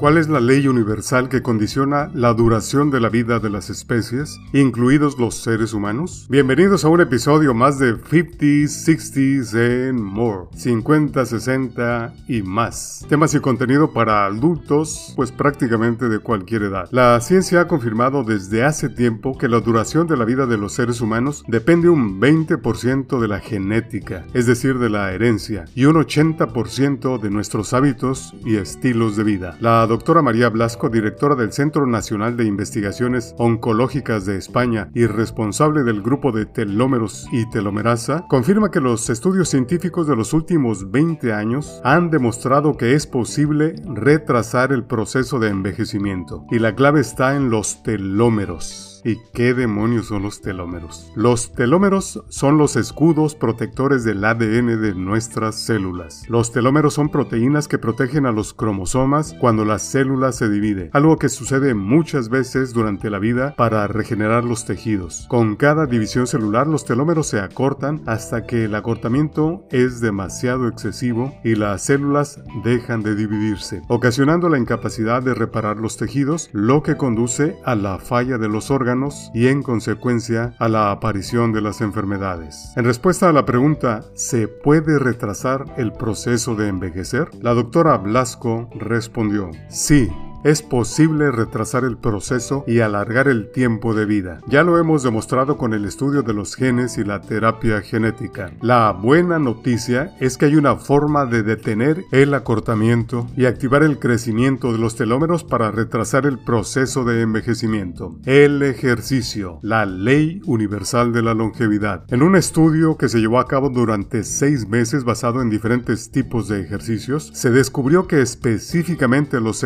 ¿Cuál es la ley universal que condiciona la duración de la vida de las especies, incluidos los seres humanos? Bienvenidos a un episodio más de 50s, 60s and more. 50, 60 y más. Temas y contenido para adultos, pues prácticamente de cualquier edad. La ciencia ha confirmado desde hace tiempo que la duración de la vida de los seres humanos depende un 20% de la genética, es decir, de la herencia, y un 80% de nuestros hábitos y estilos de vida. Doctora María Blasco, directora del Centro Nacional de Investigaciones Oncológicas de España y responsable del grupo de telómeros y telomerasa, confirma que los estudios científicos de los últimos 20 años han demostrado que es posible retrasar el proceso de envejecimiento. Y la clave está en los telómeros. ¿Y qué demonios son los telómeros? Los telómeros son los escudos protectores del ADN de nuestras células. Los telómeros son proteínas que protegen a los cromosomas cuando la célula se divide, algo que sucede muchas veces durante la vida para regenerar los tejidos. Con cada división celular los telómeros se acortan hasta que el acortamiento es demasiado excesivo y las células dejan de dividirse, ocasionando la incapacidad de reparar los tejidos, lo que conduce a la falla de los órganos y en consecuencia a la aparición de las enfermedades. En respuesta a la pregunta ¿se puede retrasar el proceso de envejecer? La doctora Blasco respondió sí, es posible retrasar el proceso y alargar el tiempo de vida. Ya lo hemos demostrado con el estudio de los genes y la terapia genética. La buena noticia es que hay una forma de detener el acortamiento y activar el crecimiento de los telómeros para retrasar el proceso de envejecimiento. El ejercicio, la ley universal de la longevidad. En un estudio que se llevó a cabo durante seis meses basado en diferentes tipos de ejercicios, se descubrió que específicamente los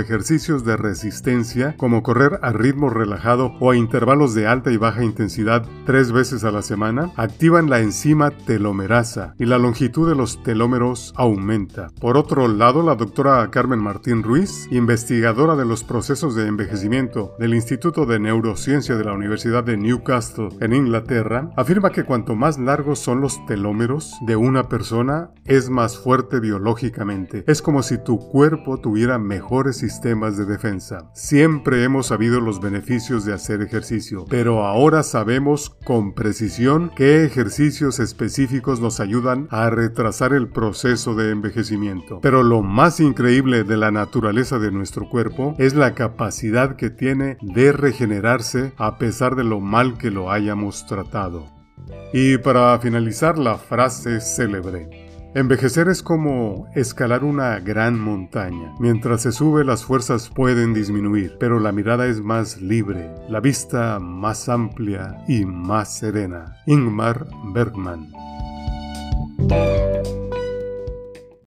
de resistencia, como correr a ritmo relajado o a intervalos de alta y baja intensidad tres veces a la semana, activan la enzima telomerasa y la longitud de los telómeros aumenta. Por otro lado, la doctora Carmen Martín Ruiz, investigadora de los procesos de envejecimiento del Instituto de Neurociencia de la Universidad de Newcastle en Inglaterra, afirma que cuanto más largos son los telómeros de una persona, es más fuerte biológicamente. Es como si tu cuerpo tuviera mejores sistemas de defensa. Siempre hemos sabido los beneficios de hacer ejercicio, pero ahora sabemos con precisión qué ejercicios específicos nos ayudan a retrasar el proceso de envejecimiento. Pero lo más increíble de la naturaleza de nuestro cuerpo es la capacidad que tiene de regenerarse a pesar de lo mal que lo hayamos tratado. Y para finalizar la frase célebre, Envejecer es como escalar una gran montaña. Mientras se sube las fuerzas pueden disminuir, pero la mirada es más libre, la vista más amplia y más serena. Ingmar Bergman